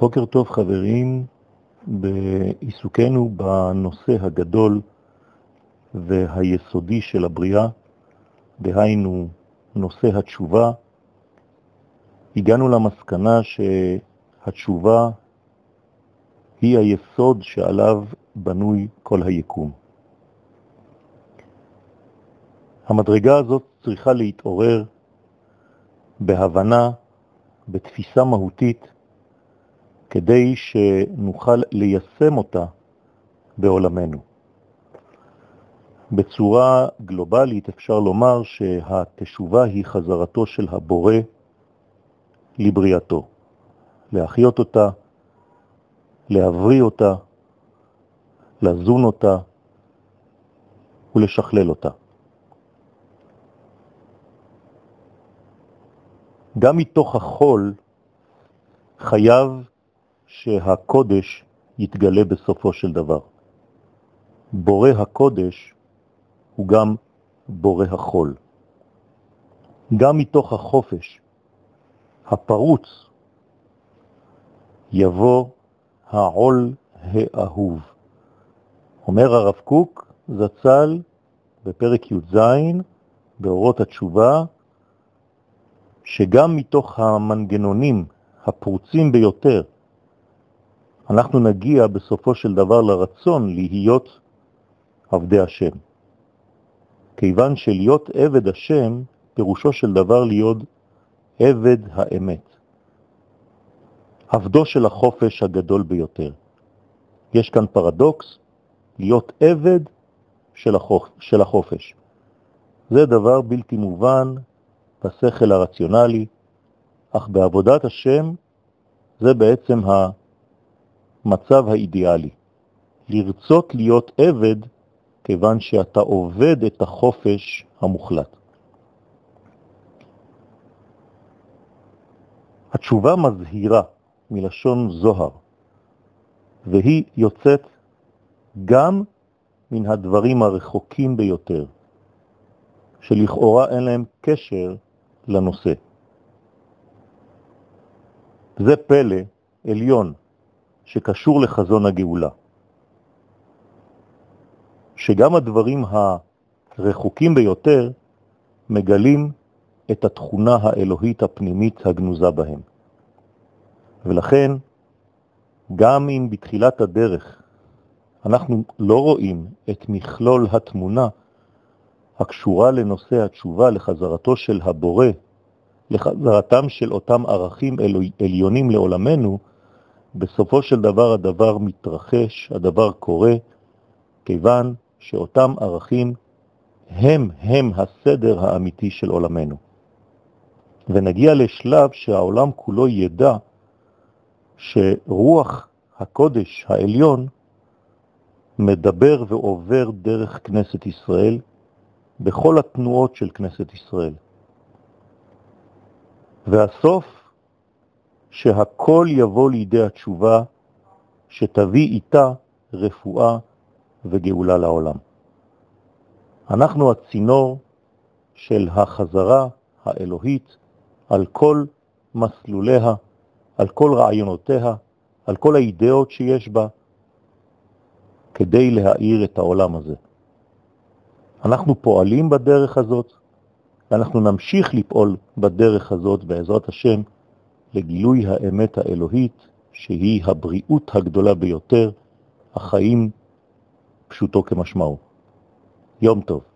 בוקר טוב חברים, בעיסוקנו בנושא הגדול והיסודי של הבריאה, דהיינו נושא התשובה, הגענו למסקנה שהתשובה היא היסוד שעליו בנוי כל היקום. המדרגה הזאת צריכה להתעורר בהבנה, בתפיסה מהותית, כדי שנוכל ליישם אותה בעולמנו. בצורה גלובלית אפשר לומר שהתשובה היא חזרתו של הבורא לבריאתו, להחיות אותה, להבריא אותה, לזון אותה ולשכלל אותה. גם מתוך החול חייב שהקודש יתגלה בסופו של דבר. בורא הקודש הוא גם בורא החול. גם מתוך החופש הפרוץ יבוא העול האהוב. אומר הרב קוק זצ"ל בפרק י"ז באורות התשובה, שגם מתוך המנגנונים הפרוצים ביותר אנחנו נגיע בסופו של דבר לרצון להיות עבדי השם. כיוון שלהיות עבד השם, פירושו של דבר להיות עבד האמת. עבדו של החופש הגדול ביותר. יש כאן פרדוקס, להיות עבד של, החופ... של החופש. זה דבר בלתי מובן בשכל הרציונלי, אך בעבודת השם זה בעצם המצב האידיאלי. לרצות להיות עבד כיוון שאתה עובד את החופש המוחלט. התשובה מזהירה מלשון זוהר, והיא יוצאת גם מן הדברים הרחוקים ביותר, שלכאורה אין להם קשר לנושא. זה פלא עליון שקשור לחזון הגאולה. שגם הדברים הרחוקים ביותר מגלים את התכונה האלוהית הפנימית הגנוזה בהם. ולכן, גם אם בתחילת הדרך אנחנו לא רואים את מכלול התמונה הקשורה לנושא התשובה, לחזרתו של הבורא, לחזרתם של אותם ערכים עליונים לעולמנו, בסופו של דבר הדבר מתרחש, הדבר קורה, כיוון שאותם ערכים הם הם הסדר האמיתי של עולמנו. ונגיע לשלב שהעולם כולו ידע שרוח הקודש העליון מדבר ועובר דרך כנסת ישראל בכל התנועות של כנסת ישראל. והסוף, שהכל יבוא לידי התשובה שתביא איתה רפואה וגאולה לעולם. אנחנו הצינור של החזרה האלוהית על כל מסלוליה, על כל רעיונותיה, על כל האידאות שיש בה, כדי להאיר את העולם הזה. אנחנו פועלים בדרך הזאת, ואנחנו נמשיך לפעול בדרך הזאת בעזרת השם לגילוי האמת האלוהית, שהיא הבריאות הגדולה ביותר, החיים פשוטו כמשמעו. יום טוב.